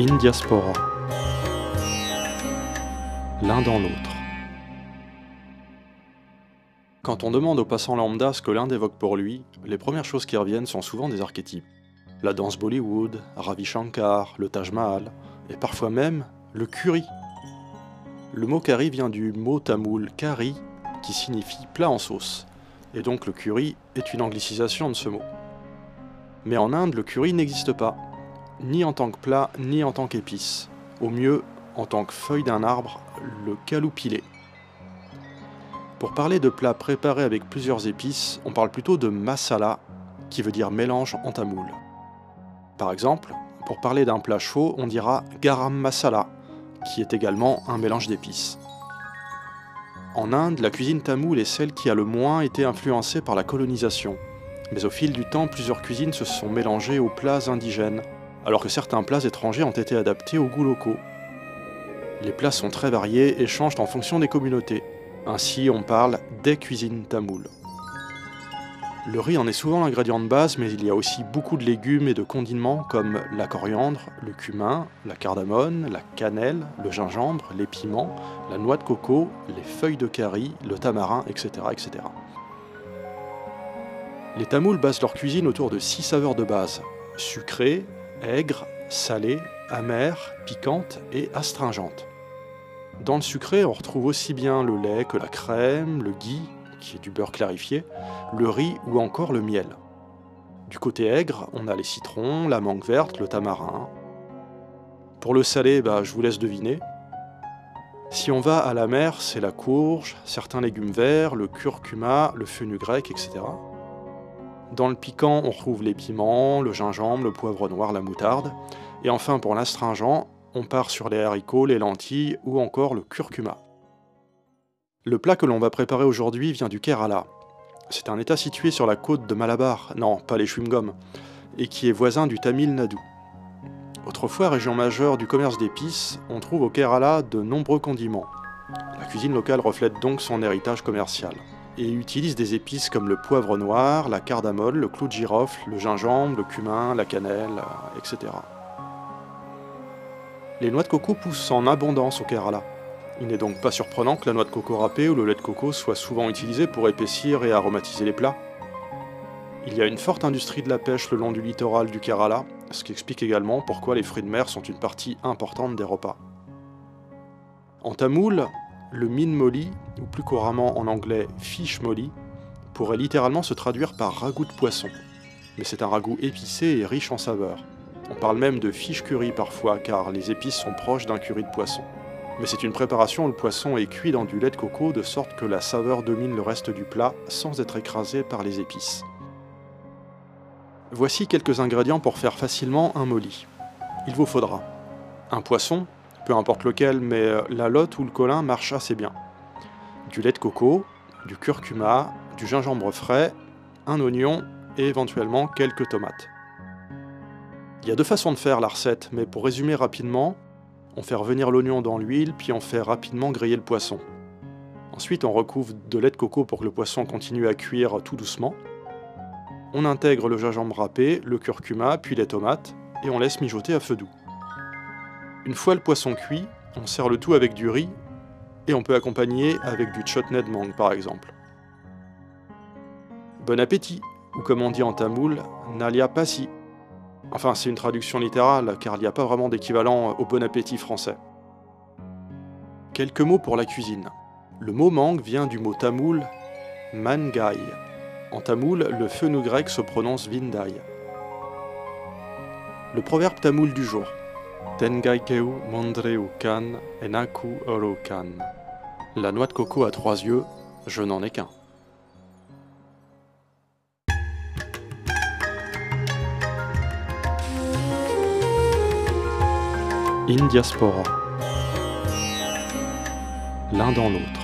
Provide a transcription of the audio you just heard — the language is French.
In diaspora. L'un dans l'autre. Quand on demande au passant lambda ce que l'Inde évoque pour lui, les premières choses qui reviennent sont souvent des archétypes. La danse Bollywood, Ravi Shankar, le Taj Mahal, et parfois même le curry. Le mot curry vient du mot tamoul kari, qui signifie plat en sauce, et donc le curry est une anglicisation de ce mot. Mais en Inde, le curry n'existe pas, ni en tant que plat, ni en tant qu'épice. Au mieux, en tant que feuille d'un arbre, le caloupilé. Pour parler de plats préparés avec plusieurs épices, on parle plutôt de masala, qui veut dire mélange en tamoul. Par exemple, pour parler d'un plat chaud, on dira garam masala, qui est également un mélange d'épices. En Inde, la cuisine tamoule est celle qui a le moins été influencée par la colonisation. Mais au fil du temps, plusieurs cuisines se sont mélangées aux plats indigènes, alors que certains plats étrangers ont été adaptés aux goûts locaux. Les plats sont très variés et changent en fonction des communautés. Ainsi, on parle des cuisines tamoules. Le riz en est souvent l'ingrédient de base, mais il y a aussi beaucoup de légumes et de condiments comme la coriandre, le cumin, la cardamone, la cannelle, le gingembre, les piments, la noix de coco, les feuilles de curry, le tamarin, etc. etc. Les Tamouls basent leur cuisine autour de six saveurs de base sucrée, aigre, salée, amère, piquante et astringente. Dans le sucré, on retrouve aussi bien le lait que la crème, le ghee, qui est du beurre clarifié, le riz ou encore le miel. Du côté aigre, on a les citrons, la mangue verte, le tamarin. Pour le salé, bah, je vous laisse deviner. Si on va à la mer, c'est la courge, certains légumes verts, le curcuma, le fenugrec, etc. Dans le piquant, on retrouve les piments, le gingembre, le poivre noir, la moutarde. Et enfin, pour l'astringent, on part sur les haricots, les lentilles ou encore le curcuma. Le plat que l'on va préparer aujourd'hui vient du Kerala. C'est un état situé sur la côte de Malabar, non, pas les chewing-gums, et qui est voisin du Tamil Nadu. Autrefois région majeure du commerce d'épices, on trouve au Kerala de nombreux condiments. La cuisine locale reflète donc son héritage commercial et utilise des épices comme le poivre noir, la cardamone, le clou de girofle, le gingembre, le cumin, la cannelle, etc. Les noix de coco poussent en abondance au Kerala. Il n'est donc pas surprenant que la noix de coco râpée ou le lait de coco soit souvent utilisé pour épaissir et aromatiser les plats. Il y a une forte industrie de la pêche le long du littoral du Kerala, ce qui explique également pourquoi les fruits de mer sont une partie importante des repas. En tamoul, le min molly, ou plus couramment en anglais fish molly, pourrait littéralement se traduire par ragoût de poisson. Mais c'est un ragoût épicé et riche en saveurs. On parle même de fish curry parfois, car les épices sont proches d'un curry de poisson. Mais c'est une préparation où le poisson est cuit dans du lait de coco de sorte que la saveur domine le reste du plat sans être écrasée par les épices. Voici quelques ingrédients pour faire facilement un molly. Il vous faudra un poisson, peu importe lequel, mais euh, la lotte ou le colin marche assez bien. Du lait de coco, du curcuma, du gingembre frais, un oignon et éventuellement quelques tomates. Il y a deux façons de faire la recette, mais pour résumer rapidement, on fait revenir l'oignon dans l'huile, puis on fait rapidement griller le poisson. Ensuite, on recouvre de lait de coco pour que le poisson continue à cuire tout doucement. On intègre le gingembre râpé, le curcuma, puis les tomates, et on laisse mijoter à feu doux. Une fois le poisson cuit, on sert le tout avec du riz, et on peut accompagner avec du chutney de mangue par exemple. Bon appétit, ou comme on dit en tamoul, nalia pasi. Enfin, c'est une traduction littérale, car il n'y a pas vraiment d'équivalent au bon appétit français. Quelques mots pour la cuisine. Le mot mangue vient du mot tamoul mangai. En tamoul, le feu grec se prononce vindai. Le proverbe tamoul du jour. Tengaikeu mandreu kan enaku oro kan. La noix de coco a trois yeux, je n'en ai qu'un. In diaspora. L'un dans l'autre.